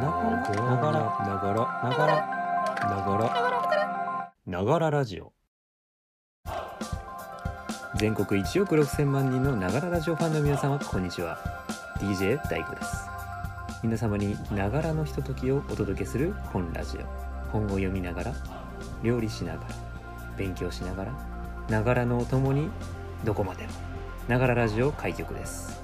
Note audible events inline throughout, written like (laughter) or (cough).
ながらながらながらながらながらラジオ。全国1億6000万人のながらラジオファンの皆様こんにちは。DJ 大悟です。皆様にながらのひとときをお届けする本ラジオ。本を読みながら料理しながら勉強しながらながらのお供にどこまでも。ながらラジオ開局です。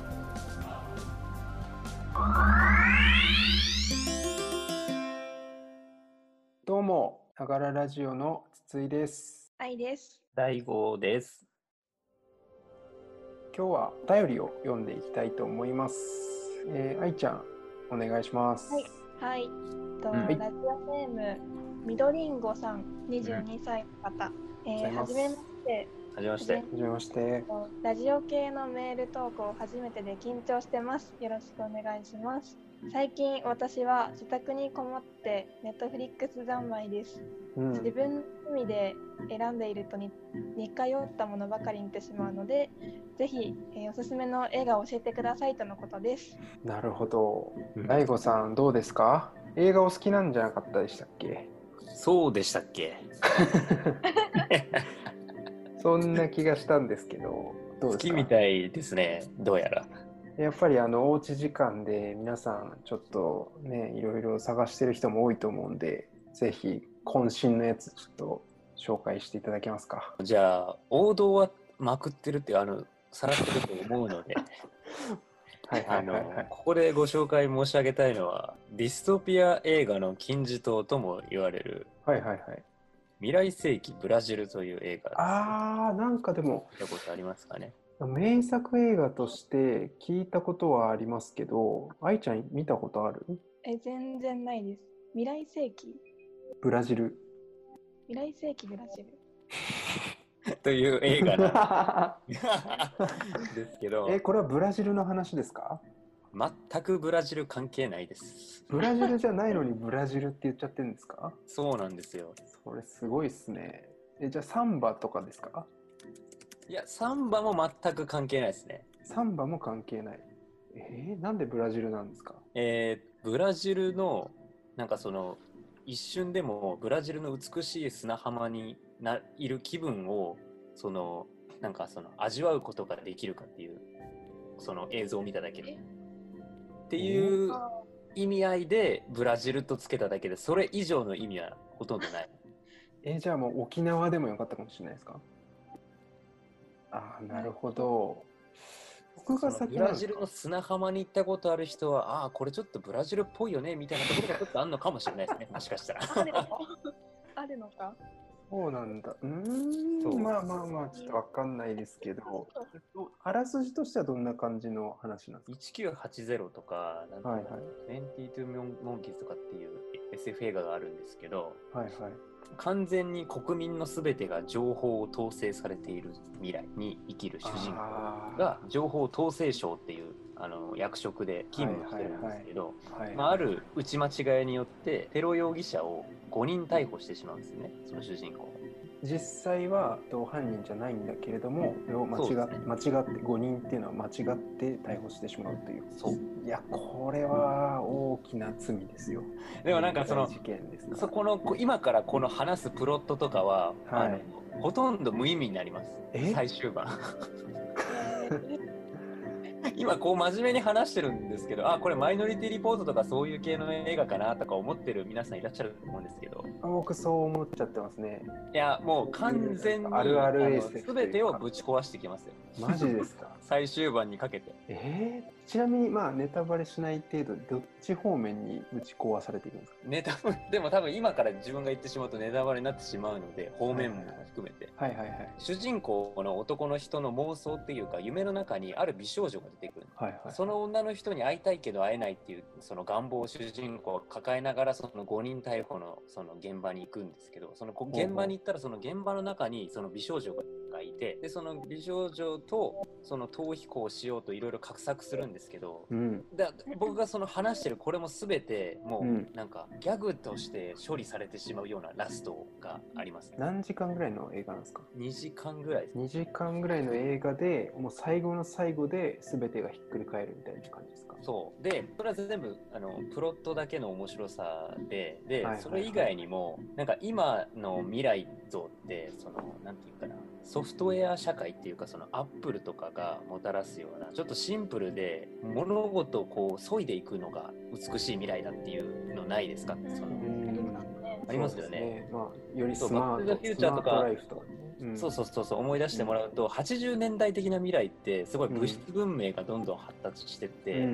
ラジオの筒井です。愛です。大悟です今日はお便りを読んでいきたいと思います。えー、愛ちゃん、お願いします。はいはい。とうんラジオネームみどりんごさん、22歳の方。うございますはじめまして。はじめましてはじめまして。ラジオ系のメール投稿初めてで緊張してます。よろしくお願いします。最近私は自宅にこもってネットフリックス三昧です。うん、自分の趣味で選んでいるとに似通ったものばかり見てしまうので、ぜひ、えーおすすめの映画を教えてくださいとのことです。なるほどうん。大悟さん、どうですか？映画お好きなんじゃなかったでしたっけ？そうでしたっけ？(laughs) そんな気がしたんですけど、どう好ですか？きみたいですねどうやら。やっぱりあのおうち時間で皆さんちょっとねいろいろ探してる人も多いと思うんでぜひ渾身のやつちょっと紹介していただけますか？じゃあ王道はまくってるってあのさらってると思うので。(laughs) はいはいはいここでご紹介申し上げたいのはディストピア映画の金字塔とも言われるはいはいはい未来世紀ブラジルという映画です。あーなんかでも見たことありますかね？名作映画として聞いたことはありますけど愛ちゃん見たことある？え、全然ないです。未来世紀？ブラジル。未来世紀ブラジル。(laughs) という映画なんですけど。(laughs) えこれはブラジルの話ですか？全くブラジル関係ないです。ブラジルじゃないのに (laughs) ブラジルって言っちゃってるんですか？そうなんですよ。それすごいっすね。えじゃあサンバとかですか？いやサンバも全く関係ないですね。サンバも関係ない。えー、なんでブラジルなんですか？えーブラジルのなんかその一瞬でもブラジルの美しい砂浜にないる気分をそのなんかその味わうことができるかっていうその映像を見ただけで。っていう意味合いでブラジルとつけただけでそれ以上の意味はほとんどない。えーじゃあもう沖縄でもよかったかもしれないですか？ああ、なるほど。僕が先ブラジルの砂浜に行ったことある人はああこれちょっとブラジルっぽいよねみたいなところがちょっとあるのかもしれないですねもしかしたら。あるのかそうなんだ。うー。そうんまあまあまあ、ちょっとわかんないですけど、あらすじとしてはどんな感じの話なんです1980とか、なんていうのはいはい22モンキーズとかっていう SF 映画があるんですけど、かはいはい。完全に国民のすべてが情報を統制されている未来に生きる主人公が情報統制省っていうあの役職で勤務してるんですけど、はいまあ、ある打ち間違いによってテロ容疑者を5人逮捕してしまうんですね、その主人公。が。実際はと犯人じゃないんだけれども、それを間違ね。間違って5人っていうのは間違って逮捕してしまうという。そう。いや、これは大きな罪ですよ。でもなんかその事件ですかそこのこ今からこの話すプロットとかは、はい。ほとんど無意味になります。え？最終盤。え (laughs) ー今こう真面目に話してるんですけどあこれマイノリティリポートとかそういう系の映画かなとか思ってる皆さんいらっしゃると思うんですけど。あ僕そう思っちゃってますね。いやもう完全にあるあるの SF 全てをぶち壊してきますよマジですか？(laughs) 最終盤にかけて。えー、ちなみにまあネタバレしない程度どっち方面に打ち壊されていくんですか？ネタ (laughs) でも多分今から自分が言ってしまうとネタバレになってしまうので方面も含めて。はいはいはい。主人公の男の人の妄想っていうか夢の中にある美少女が出てくる。はいはい。その女の人に会いたいけど会えないっていうその願望を主人公は抱えながらその5人逮捕のその現場に行くんですけどその現場に行ったらその現場の中にその美少女ががいてでその美少女とその逃避行をしようといろいろ画策するんですけどうん。だ僕がその話してるこれも全てもうなんかギャグとして処理されてしまうようなラストがありますね。何時間ぐらいの映画なんですか？2時間ぐらいです ?2 時間ぐらいの映画でもう最後の最後で全てがひっくり返るみたいな感じですか？そう。でそれは全部あのプロットだけの面白さでで、それ以外にもなんか今の未来像ってそのなんていうかなソフトウェア社会っていうかそのアップルとかがもたらすようなちょっとシンプルで物事をこう削いでいくのが美しい未来だっていうのないですか？そのん。ありますね。ありますよね。そうですまあ、よりそうスマートバックトゥザフューチャーとかそうそうそうそう思い出してもらうと、80年代的な未来ってすごい物質文明がどんどん発達してって、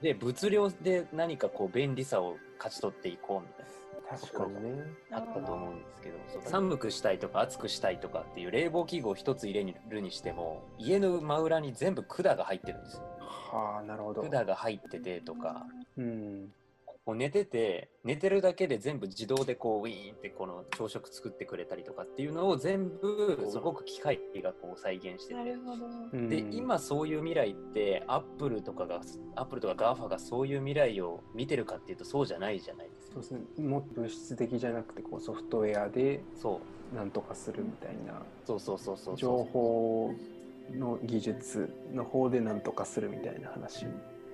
で物量で何かこう便利さを勝ち取っていこうみたいな。うん、確かにね。あったと思うんですけど、寒くしたいとか暑くしたいとかっていう冷房器具を一つ入れるにしても家の真裏に全部管が入ってるんですよはあ、なるほど。管が入っててとかうん。こう寝てて寝てるだけで全部自動でこうウィーンってこの朝食作ってくれたりとかっていうのを全部すごく機械がこう再現しててなるほど。うんで今そういう未来ってアップルとかがアップルとか GAFA がそういう未来を見てるかっていうとそうじゃないじゃないですかそうですね。もっと物質的じゃなくて、こうソフトウェアでそうなんとかするみたいな。そうそうそうそうそう情報の技術の方でなんとかするみたいな話。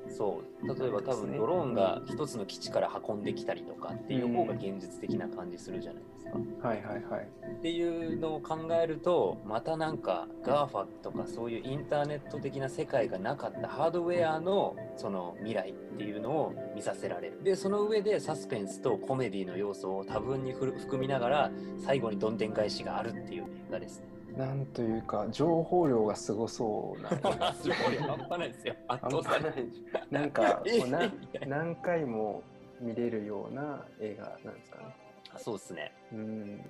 そう例えば多分ドローンが一つの基地から運んできたりとかっていう方が現実的な感じするじゃないですか。はいはいはい。っていうのを考えるとまたなんか GAFA とかそういうインターネット的な世界がなかったハードウェアのその未来っていうのを見させられる。でその上でサスペンスとコメディの要素を多分に含みながら最後にどんでん返しがあるっていう映画ですね。なんというか、情報量がすごそうな映画ですね。(laughs) 半端ないですよ。圧半倒されないなんか (laughs) 何回も見れるような映画なんですかね。あそうですね。うん。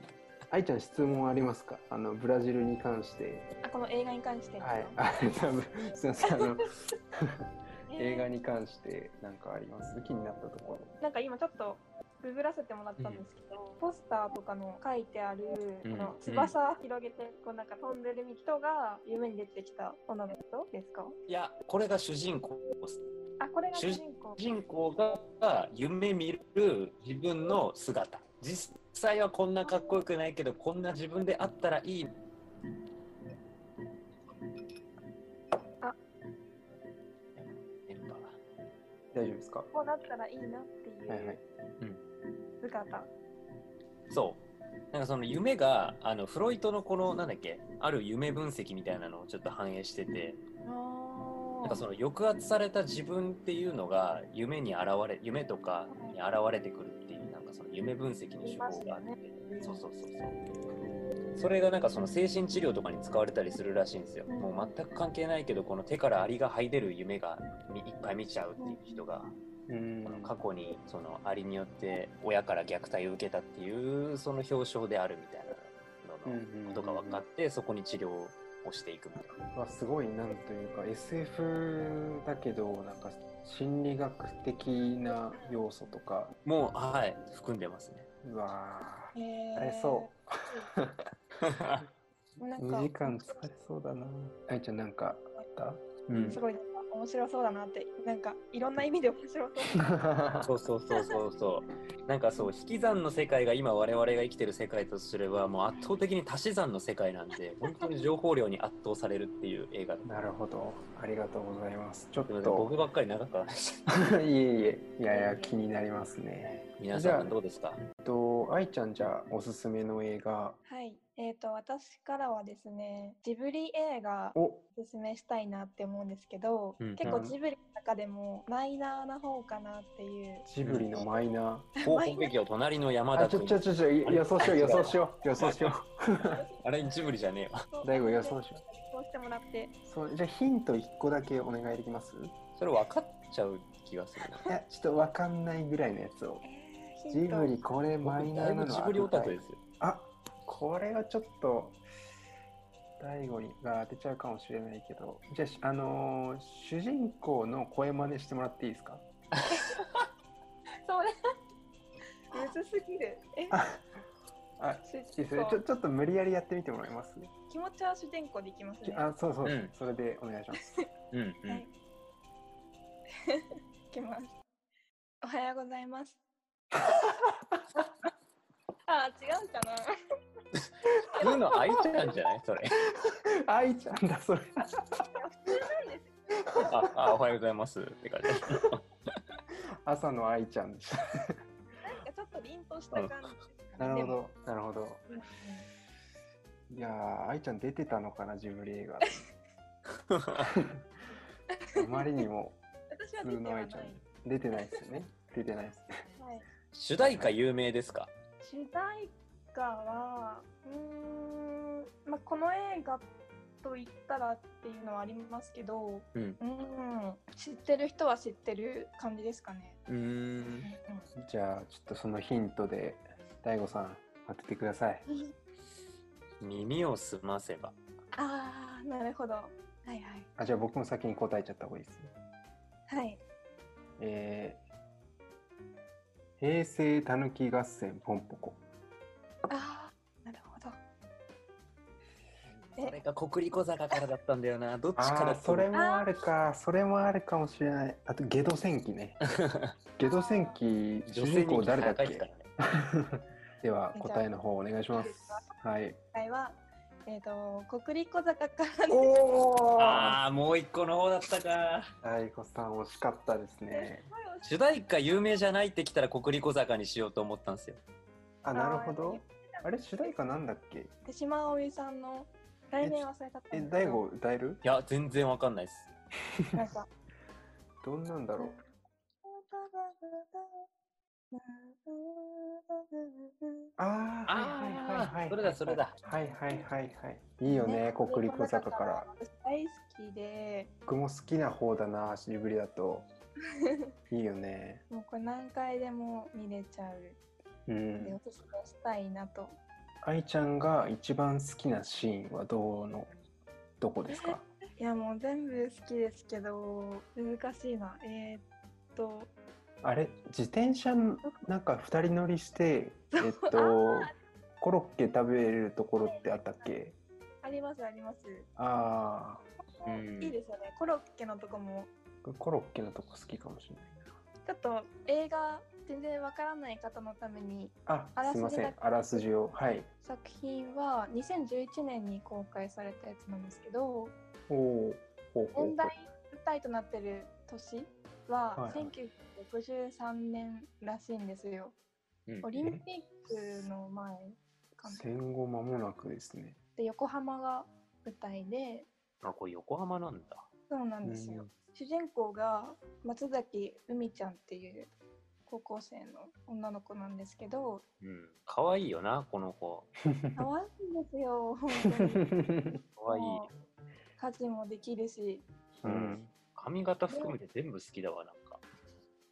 愛ちゃん質問ありますか？あのブラジルに関して。あこの映画に関してはい。あ多分すみませんあの (laughs) えー映画に関して何かあります？気になったところ。なんか今ちょっとググらせてもらったんですけど、ポスターとかの書いてある、うん。この翼広げてこうなんか飛んでる人が夢に出てきた女の人ですか？いやこれが主人公です。あこれが主主人公。主人公が夢見る自分の姿。実際はこんなかっこよくないけどこんな自分であったらいい。大丈夫ですか？こうなったらいいなっていう。はいはい。姿、そう。なんかその夢があのフロイトのこのなんだっけある夢分析みたいなのをちょっと反映しててあなんかその抑圧された自分っていうのが夢に現れ夢とかに現れてくるっていうなんかその夢分析の手法があって、そうそうそうそうそれがなんかその精神治療とかに使われたりするらしいんですよ。もう全く関係ないけどこの手からアリが這い出る夢がみいっぱい見ちゃうっていう人が過去にそのアリによって親から虐待を受けたっていうその表彰であるみたいなののことが分かってそこに治療をしていくみたいな。はすごいなんというか SF だけどなんか心理学的な要素とかもうはい含んでますね。うわえー疲れそう2なんか時間疲れそうだな愛ちゃんなんかあったうんすごい面白そうだなってなんかいろんな意味で面白そう。(laughs) そうそうそうそう。そう。なんかそう引き算の世界が今我々が生きてる世界とすればもう圧倒的に足し算の世界なんで (laughs) 本当に情報量に圧倒されるっていう映画なるほど。ありがとうございます。ちょっと。僕ばっかり長く話し (laughs) いえいえ。いやいや気になりますね。皆さんどうですか？えっと愛ちゃんじゃあおすすめの映画。はい。えー、と私からはですねジブリ映画お。おすすめしたいなって思うんですけど、うん。結構ジブリの中でもマイナーな方かなっていう。ジブリのマイナ広報劇を隣の山田君。ちょちょちょちょ予想しよう予想しよう予想しよ (laughs) あれジブリじゃねえわ。う大悟予想しよそうしてもらってう。そうじゃあヒント1個だけお願いできます？それ分かっちゃう気がするな。いやちょっとわかんないぐらいのやつを。えージブリこれマイナーなのぶジブリオタクですよ。あこれはちょっと大悟にが当てちゃうかもしれないけど。じゃあ、あのー主人公の声真似してもらっていいですか？それむずすぎる。え？ああ主いいですねちょちょっと無理やりやってみてもらえます？気持ちは主人公でいきますね。あ、そうそう、う。ん。それでお願いします。(laughs) うんうはい。んいきます。おはようございます。あ、違うかな。普通の愛ちゃんじゃない？それ。愛ちゃんだ、それ。いや普通なんですよ。ああ、おはようございますって感じ。朝の愛ちゃんでした。なんかちょっと凛とした感じ。なるほ。ど、なるほど。いやー、愛ちゃん出てたのかな、ジブリ映画。(laughs) あまりにも私は普通の愛ちゃん。出てないですよね。出てないですね。はい。主題歌有名ですか？主題歌は、うーん、まあ、この映画と言ったらっていうのはありますけど、うん。うん、知ってる人は知ってる感じですかね。うーん。うんじゃあ、ちょっとそのヒントで、大悟さん、当ててください。う (laughs) ん耳を澄ませば。ああ、なるほど。はいはい。あ、じゃあ僕も先に答えちゃった方がいいですね。はい。えー、平成たぬき合戦ポンポコ。ああ、なるほど。えそれが国立小坂からだったんだよな。どっちかああー、それもあるか。それもあるかもしれない。あと、ゲド戦記ね。(laughs) ゲド戦記、主人女性に公誰だっけね。(laughs) では、答えの方お願いします。はい。答えは、えっ、と、国立小坂からです。おおああ、もう一個の方だったか。大悟さん惜しかったですね。主題歌有名じゃないってきたら国立小坂にしようと思ったんですよ。あ、なるほど。あれ、主題歌なんだっけ？手島葵さんの来年忘れたったえ、んですけど大悟歌える？いや、全然わかんないです。なんか。どんなんだろう？(laughs) あ。それだそれだ。はいはいはいはい。いいよね、国立小坂から。私大好きで、僕も好きな方だな、ジブリだと。(laughs) いいよね。もうこれ何回でも見れちゃう。うで、んお。すすめしたいなと。愛ちゃんが一番好きなシーンはどの、どこですか？(laughs) いや、もう全部好きですけど、難しいな。えー、っと、あれ、自転車なんか二人乗りして、えっあとー、コロッケ食べれるところってあったっけ？ありますあります。あうんいいですよね。コロッケのとこも、あ、コロッケのとこ好きかもしれないちょっと映画全然わからない方のためにな。あ、すいません。あらすじを。はい。作品は2011年に公開されたやつなんですけどおお。ほうほうほう現代舞台となってる年ははいはい1963年らしいんですよ。うんオリンピックの前戦後間もなくですね。で横浜が舞台であ、これ横浜なんだ。そうなんですよ。主人公が松崎海ちゃんっていう高校生の女の子なんですけどうん。可愛いよな、この子。(laughs) 可愛いんですよ (laughs) 本当に。可愛い。もう家事もできるしううんん。髪型含めて全部好きだわ、なんか。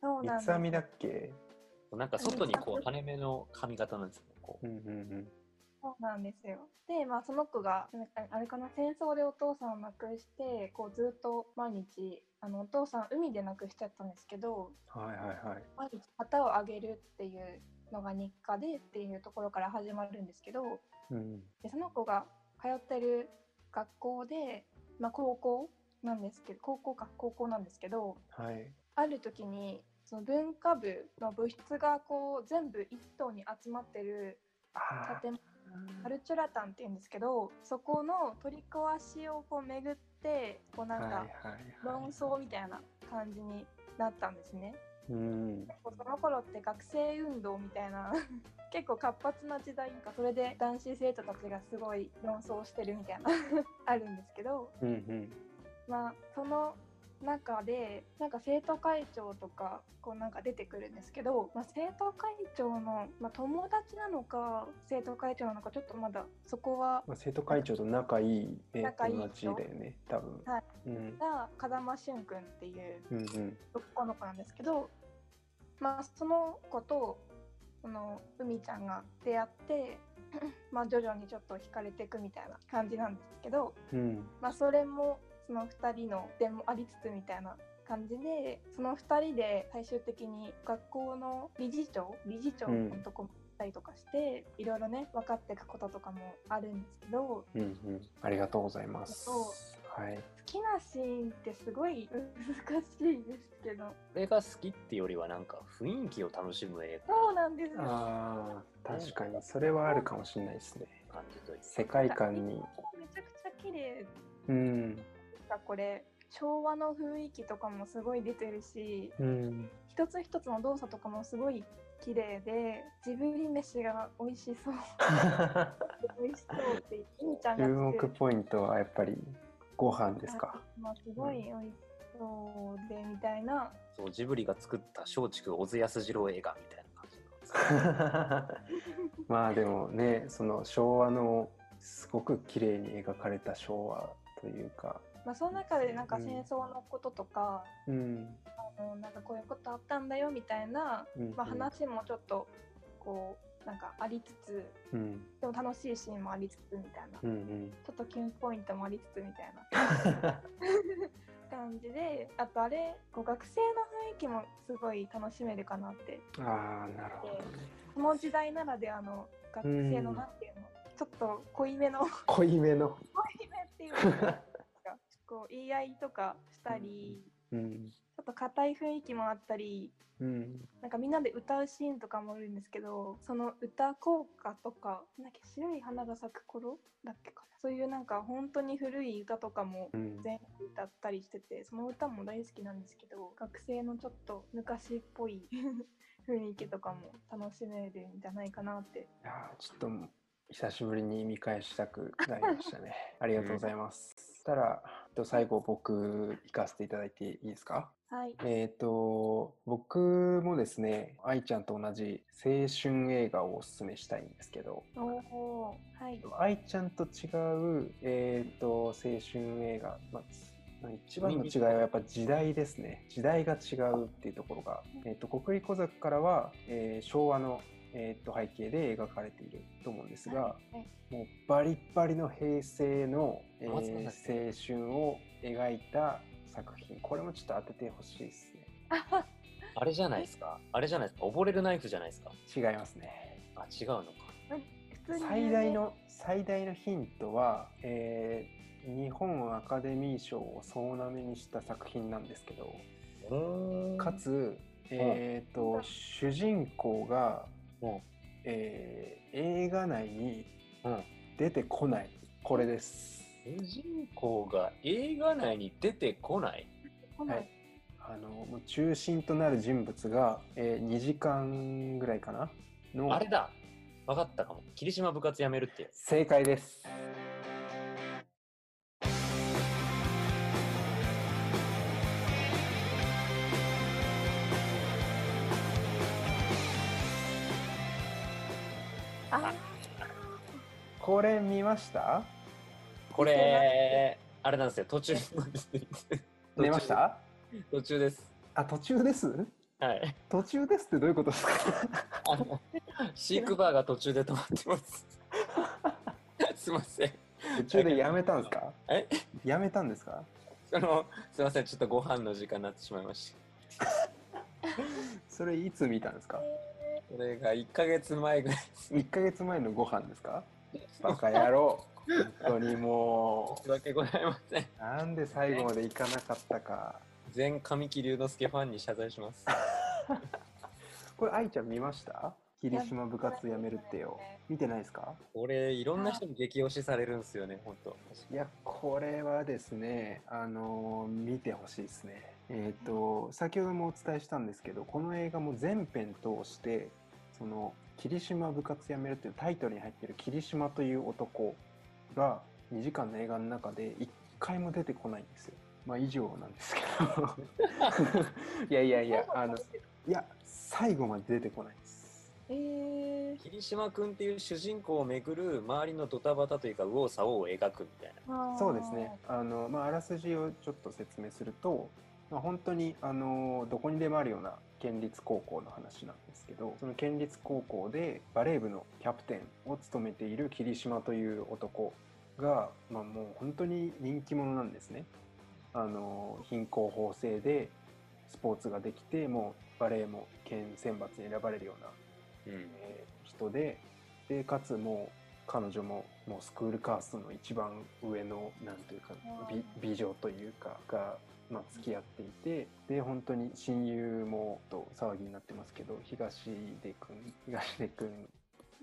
そうなんです三つ編みだっけ？なんか外にこう、羽目の髪型なんですよね。こううんうんそうなんですよ。で、まあ、その子が、あれかな、戦争でお父さんを亡くして、こうずっと毎日、あのお父さん海で亡くしちゃったんですけど、うん。はいはいはい。毎日旗をあげるっていうのが日課でっていうところから始まるんですけど、うん。でその子が通ってる学校で、まあ、高校なんですけど、高校か、高校なんですけど、はい。ある時に、その文化部の部室がこう全部一棟に集まってるあ建物カルチュラタンって言うんですけどそこの取り壊しをこう巡ってこうあ。なんか論はい。争みたいな感じになったんですね。うん。その頃って学生運動みたいな (laughs) 結構活発な時代かそれで男子生徒たちがすごい論争してるみたいな (laughs) あるんですけどうんうん。まあその中でなんか生徒会長とかこうなんか出てくるんですけど、まあ、生徒会長の、まあ、友達なのか生徒会長なのかちょっとまだそこはまあ、生徒会長と仲いい、ね、仲いい友達だよね、多分。はいうん。が風間俊君っていう。男の子なんですけど、まあ、その子とその海ちゃんが出会って (clears throat) まあ徐々にちょっと惹かれていくみたいな感じなんですけど、うん。まあ、それもその2人の点もありつつみたいな感じでその2人で最終的に学校の理事長理事長のとこったりとかしていろいろね分かっていくこととかもあるんですけどうんうん。ありがとうございます。はい。好きなシーンってすごい難しいですけどこれが好きってよりはなんか雰囲気を楽しむ映そうなんですよああ、確かにそれはあるかもしれないですね。画感じと世界観に。めちゃくちゃ綺麗うん。がこれ昭和の雰囲気とかもすごい出てるしうん。一つ一つの動作とかもすごい綺麗でジブリ飯が美味しそう (laughs) 美味しそうっていいちゃんが注目ポイントはやっぱりご飯ですか。まあ、すごい美味しそうでみたいなそうジブリが作った松竹小津安二郎映画みたいな感じ (laughs) まあでもね、その昭和のすごく綺麗に描かれた昭和というか、まあ、その中でなんかうん戦争のこととか、うん。あのなんかこういうことあったんだよみたいな、うんまあ、話もちょっとこうなんかありつつうん。でも楽しいシーンもありつつみたいな、うんうん。ちょっとキュンポイントもありつつみたいな (laughs) 感じであとあれこう学生の雰囲気もすごい楽しめるかなってああ、なるほどね。この時代ならではの学生のうんなんていうの、ちょっと濃いめの濃いめの。濃いめっていう (laughs) こう言い合いとかしたりうん。ちょっと硬い雰囲気もあったりうん。なんかみんなで歌うシーンとかもあるんですけどその歌効果とかなんだっけ白い花が咲く頃だっけかなそういうなんか本当に古い歌とかもうん。全部歌ったりしててその歌も大好きなんですけど学生のちょっと昔っぽい (laughs) 雰囲気とかも楽しめるんじゃないかなっていやーちょっと久しぶりに見返したくなりましたね。ありがとうございます。そしたら、と最後僕行かせていただいていいですか？はい。えっ、と、僕もですね、愛ちゃんと同じ青春映画をおすすめしたいんですけど、おおはい。愛ちゃんと違う、えっ、と、青春映画、まあ一番の違いはやっぱ時代ですね。時代が違うっていうところが、えっ、と、国立小坂からは、えー昭和の、えー、と背景で描かれていると思うんですが、はい。もうバリッバリの平成の、えー青春を描いた作品。これもちょっと当ててほしいですね。あれじゃないですか。あれじゃないですか。溺れるナイフじゃないですか。違いますね。あ違うのか。最大の最大のヒントは、えー日本アカデミー賞を総なめにした作品なんですけどかつ、えー、と主人公が、うんえー映画内にうん。出てこない。これです。主人公が映画内に出てこない？はい。あのもう中心となる人物が、え2時間ぐらいかな？のあれだ。分かったかも。霧島部活やめるって正解ですこれ見ました？これあれなんですよ。途中出 (laughs) ました？途中です。あ途中です？はい。途中ですってどういうことですか？あの飼育バーが途中で止まってます。(laughs) すいません。途中でやめたんですか？え？やめたんですか？そのすいません。ちょっとご飯の時間になってしまいました。(laughs) それいつ見たんですか？これが1ヶ月前ぐらいです。1ヶ月前のご飯ですか？バカ野郎。本当にも申し訳ございませんう。(laughs) なんで最後まで行かなかったか。全神木隆之介ファンに謝罪します。(laughs) これ愛ちゃん見ました？霧島部活やめるってよ。見てないですか？これいろんな人に激推しされるんですよね本当。いやこれはですねあのー見てほしいですね。えっ、と先ほどもお伝えしたんですけどこの映画も全編通してその霧島部活やめるっていうタイトルに入ってる霧島という男が2時間の映画の中で1回も出てこないんですよ。まあ以上なんですけど。(laughs) いやいやいやあのいや最後まで出てこないです。えー、霧島君っていう主人公をめぐる周りのドタバタというか右往左往を描くみたいな。そうですね。あの、まあ、あらすじをちょっと説明すると、まあ、本当に、あの、どこにでもあるような県立高校の話なんですけど、その県立高校でバレー部のキャプテンを務めている霧島という男が、まあ、もう本当に人気者なんですね。あの、貧困法制でスポーツができて、もうバレーも県選抜に選ばれるような、うんえー人ででかつもう彼女ももうスクールカーストの一番上のなんというか美美女というかが、まあ、付き合っていてで本当に親友もと騒ぎになってますけど東出君東出君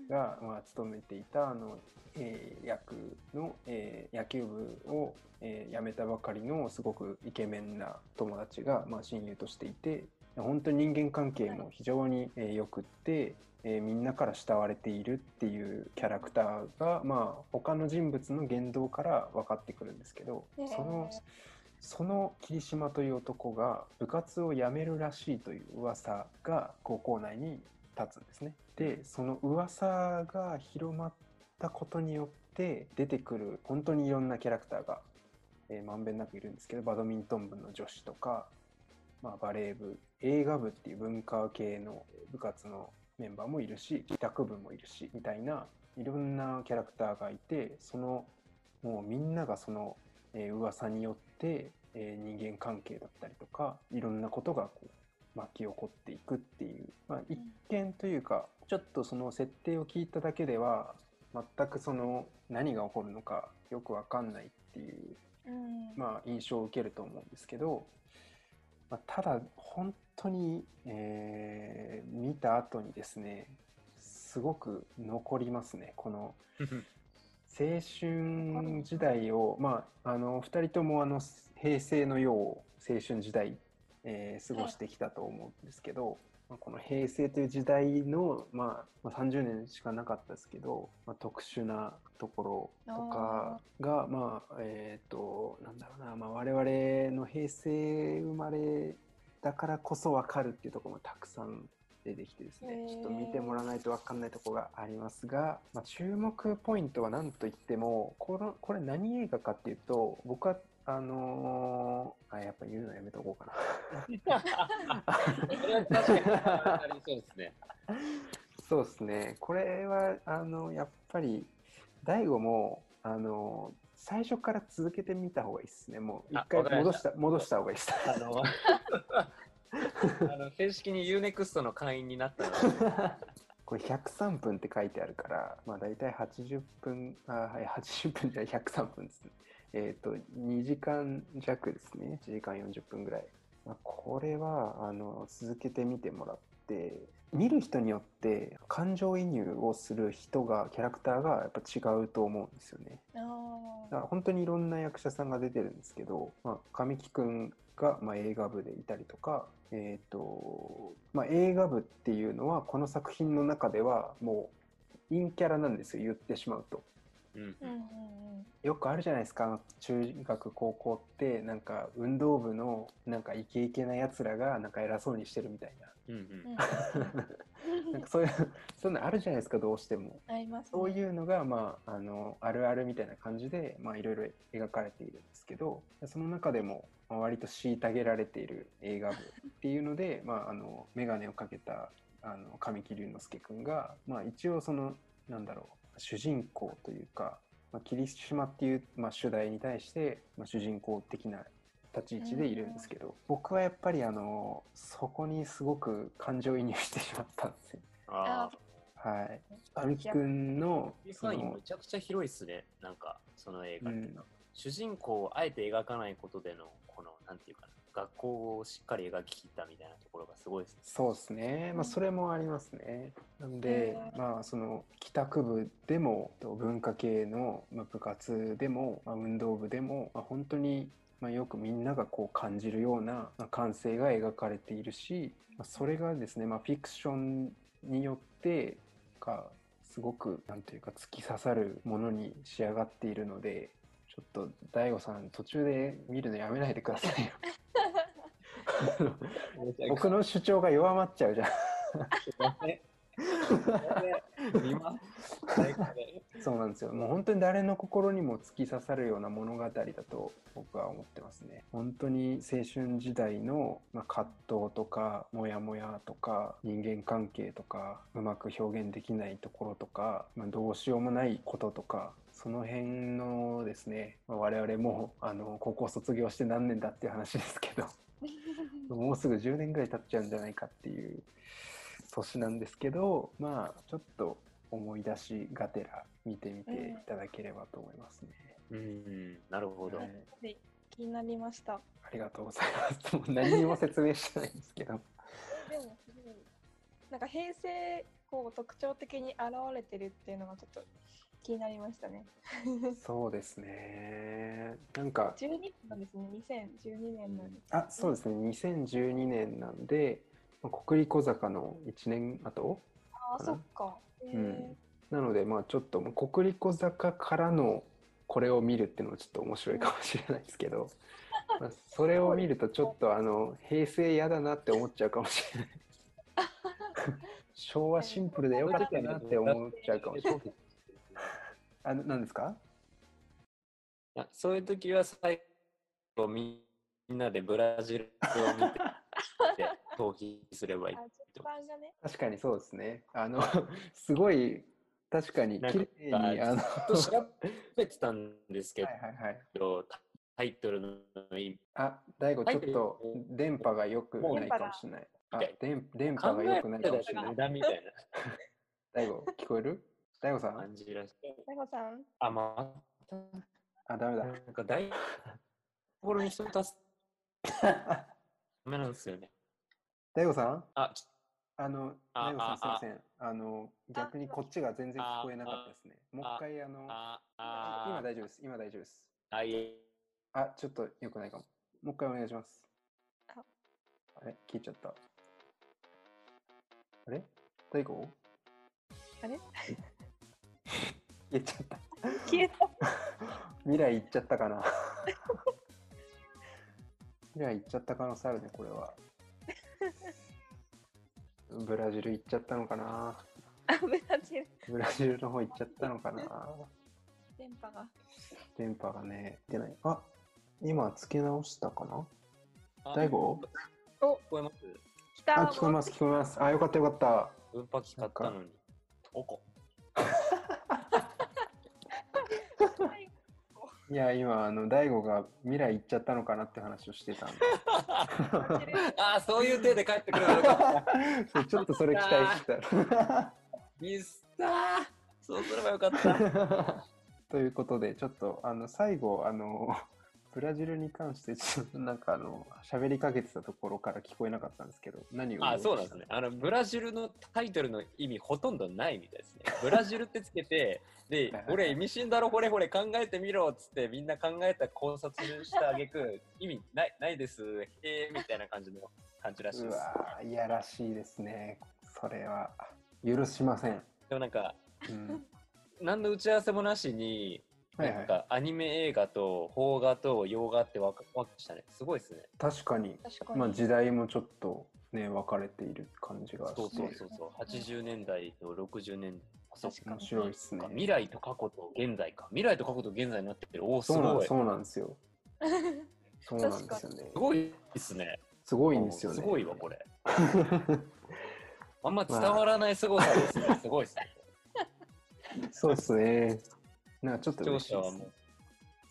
が、まあ、勤めていたあの、えー役の、えー野球部を、えー辞めたばかりのすごくイケメンな友達が、まあ、親友としていて本当に人間関係も非常に、えーよくって、えーみんなから慕われているっていうキャラクターが、まあ、他の人物の言動から分かってくるんですけど、へーそのその霧島という男が部活を辞めるらしいという噂が高校内に立つんですね。でその噂が広まったことによって出てくる本当にいろんなキャラクターが、えーまんべんなくいるんですけどバドミントン部の女子とか、まあ、バレー部映画部っていう文化系の部活のメンバーもいるし帰宅部もいるしみたいないろんなキャラクターがいてそのもうみんながその、えー噂によって、えー人間関係だったりとかいろんなことがこう巻き起こっていくっていう、まあ、一見というかちょっとその設定を聞いただけでは全くその何が起こるのかよくわかんないっていううん。まあ、印象を受けると思うんですけど、まあ、ただ本当に、えー見た後にですねすごく残りますねこの (laughs) 青春時代を、まあ、あの2人ともあの平成の世を青春時代、えー過ごしてきたと思うんですけど、まあこの平成という時代の、まあ、まあ30年しかなかったですけど、まあ、特殊なところとかがまあえっ、となんだろうな、まあ、我々の平成生まれだからこそ分かるっていうところもたくさん出てきてですねちょっと見てもらわないと分かんないところがありますが、まあ、注目ポイントは何といってもこのこれ何映画かっていうと僕はあのーあやっぱ言うのやめとこうかな。そうですね。(laughs) そうですね。これは、あの、やっぱり、大悟も、あの、最初から続けてみた方がいいですね。もう、一あ回戻した、戻した方がいいです。あのあの正式に UNEXT の会員になった (laughs) これ103分って書いてあるから、まあ大体80分、あ、はい、80分じゃない103分ですね。えっ、と、2時間弱ですね。1時間40分ぐらい。まあ、これは、あの、続けてみてもらって、見る人によって感情移入をする人が、キャラクターがやっぱ違うと思うんですよね。あだから本当にいろんな役者さんが出てるんですけど、まあ、神木くんが、まあ、映画部でいたりとか、えーとまあ、映画部っていうのはこの作品の中ではもう陰キャラなんですよ言ってしまうと。うんーうんうんよくあるじゃないですか。中学高校ってなんか運動部のなんかイケイケなやつらがなんか偉そうにしてるみたいうんうん。うん。な (laughs) なんかそういうそういうのあるじゃないですかどうしても。ありますね。そういうのが、まあ、あのあるあるみたいな感じで、まあ、いろいろ描かれているんですけどその中でも、まあ、割と虐げられている映画部っていうので、(laughs) まあ、あの眼鏡をかけたあの神木隆之介君が、まあ、一応そのなんだろう主人公というか、まあ、霧島っていう、まあ、主題に対して、まあ、主人公的な立ち位置でいるんですけど、僕はやっぱりあのそこにすごく感情移入してしまったんですよ。あはい、神木君のあ。その範囲めちゃくちゃ広いっすね。なんか、その映画って、うん主人公をあえて描かないことでの、この、なんていうかな、学校をしっかり描き切ったみたいなところがすごいですね。そうですね、まあ、それもありますね。なんでまあ、その帰宅部でもと文化系のまあ部活でも、まあ、運動部でも、まあ、本当にまあよくみんながこう感じるようなまあ感性が描かれているし、まあ、それがですね、まあ、フィクションによってかすごくなんというか突き刺さるものに仕上がっているのでちょっと大悟さん途中で見るのやめないでくださいよ。(laughs) 僕の主張が弱まっちゃうじゃん。そうなんですよ。もう本当に誰の心にも突き刺さるような物語だと僕は思ってますね。本当に青春時代の、まあ、葛藤とかモヤモヤとか人間関係とかうまく表現できないところとか、まあ、どうしようもないこととかその辺のですね、まあ、我々もあの高校卒業して何年だっていう話ですけど (laughs) もうすぐ10年ぐらい経っちゃうんじゃないかっていう年なんですけど、まあ、ちょっと思い出しがてら見てみていただければと思いますね。うん、なるほど。はいで気になりました。ありがとうございます。(laughs) もう何にも説明してないんですけど。でもすごいなんか平成こう特徴的に現れてるっていうのがちょっと気になりましたね。そうですね。なんか、12年なんですね。2012年なんです。あ、そうですね。2012年なんで、まあ国立小坂の1年後ああ、そっか。へうんなので、まあちょっと、まあ国立小坂からのこれを見るっていうのはちょっと面白いかもしれないですけど、(laughs) まあそれを見るとちょっとあの、平成嫌だなって思っちゃうかもしれない。(laughs) 昭和シンプルでよかったなって思っちゃうかもしれない。あ、何ですか？あそういう時は最後みんなでブラジルを見て (laughs) 逃避すればいい。確かにそうですね。あの、すごい、確かになんか綺麗に、あの、調べてたんですけはいはいはい。ど、タイトルの意味。あ、大悟、ちょっとはい電波が良くないかもしれない。あ、電電波が良くないかもしれない無。駄みたい (laughs) 大悟、聞こえる？大悟さなん感じらしい。大悟さん。あ、また、あ、ダメだ。なんか大ところに人足す (laughs) ダメなんですよね。大悟さん？あ、ちあの、あ大悟さんすいあません。あの、逆にこっちが全然聞こえなかったですね。もう一回、あの、あ、あ、今大丈夫です。今大丈夫です。あ、いえ、あ、ちょっと良くないかも。もう一回お願いします。ああれ？聞いちゃった。あれ？大悟あれ？(laughs) 言っちゃった。消えた。(laughs) 未来行っちゃったかな。(laughs) 未来行っちゃった可能性あるね、これは。(laughs) ブラジル行っちゃったのかな。あ、ブラジル。ブラジルの方行っちゃったのかな。電波が。電波がね、出ない。あ、今付け直したかなあ大悟？お、聞こえます？来た。あ、聞こえます、聞こえます。あ、よかったよかった。分波器買ったのに。おこ？いや、今、あの、大悟が未来行っちゃったのかなって話をしてたんで。(laughs) あ、そういう手で帰ってくるのよか。(laughs) そうちょっとそれ期待してた。(laughs) ミスターそうすればよかった。ということで、ちょっと、あの、最後、あの、ブラジルに関して、ちょっとなんか、あの、喋りかけてたところから聞こえなかったんですけど、何をあ、そうなんですね。あの、ブラジルのタイトルの意味ほとんどないみたいですね。ブラジルってつけて、で、(laughs) 俺、意味深だろ、ほれほれ考えてみろっつって、みんな考えた考察したあげく、意味ないないです、へえみたいな感じの感じらしいうです。わーいやらしいですね。それは、許しません。でもなんか、うん。何の打ち合わせもなしに。なんかアニメ映画と邦画と洋画って分かしたね。すごいですね。確かに、確かに。まあ、時代もちょっとね、分かれている感じがして。そうそうそうそう。80年代と60年代。確かに面白いですね。未来と過去と現在か。未来と過去と現在になってる。おお、すそうなんごい。すそうなんですよ。(laughs) そうなんですよね。ごいですね。すごいんですよね。すごいわ、これ。(laughs) あんま伝わらない凄さですね。すごいですね。そうですね。なんかちょっと視聴者はもう、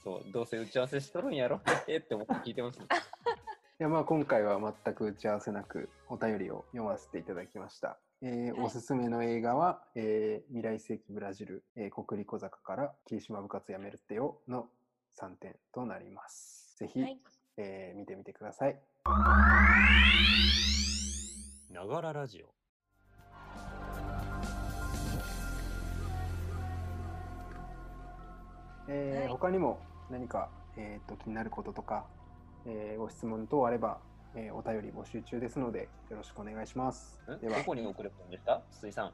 そう、どうせ打ち合わせしとるんやろえって思って聞いてますね。(laughs) いやまあ今回は全く打ち合わせなくお便りを読ませていただきました。えーはいおすすめの映画は、えー未来世紀ブラジル、えー国立小坂から霧島部活やめるってよの3点となります。ぜひ、はい。えー見てみてください。ながらラジオ。えーはい他にも何か、えー、と気になることとか、えーご質問等あれば、えーお便り募集中ですのでよろしくお願いします。ん？ではどこに送ればいいんですか筒井さん。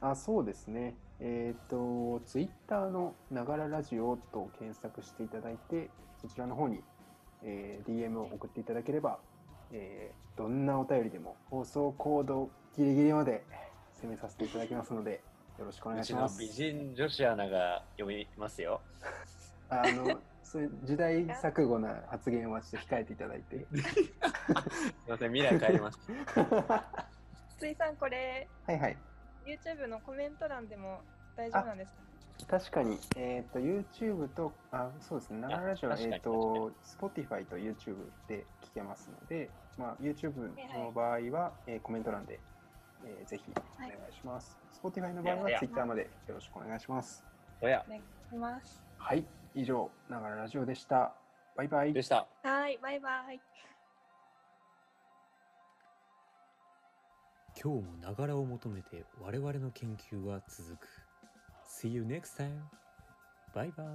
あそうですね。えっ、と、ツイッターのながらラジオと検索していただいて、そちらの方に、えー DM を送っていただければ、えーどんなお便りでも放送コードギリギリまで攻めさせていただきますので、よろしくお願ういします。ちの美人女子アナが読みますよ。あの、そういう時代錯誤な発言はちょっと控えていただいて。すいません、未来変えます。筒井さん、これ、はいはい。YouTube のコメント欄でも大丈夫なんですか？確かに、えっ、と、YouTube と、あ、そうですね、ながらラジオは、えっ、と、Spotify と YouTube で聞けますので、まあ、YouTube の場合は、えーコメント欄で、えーぜひお願いします。Spotify の場合は Twitter までよろしくお願いします。おやお願いします。はい、以上、ながらラジオでした。バイバイで。した。はい、バイバイ。今日もながらを求めて我々の研究は続く See you next time バイバイ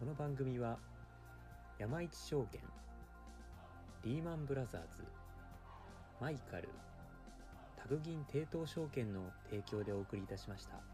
この番組は山一証券リーマンブラザーズマイカルタグ銀抵当証券の提供でお送りいたしました。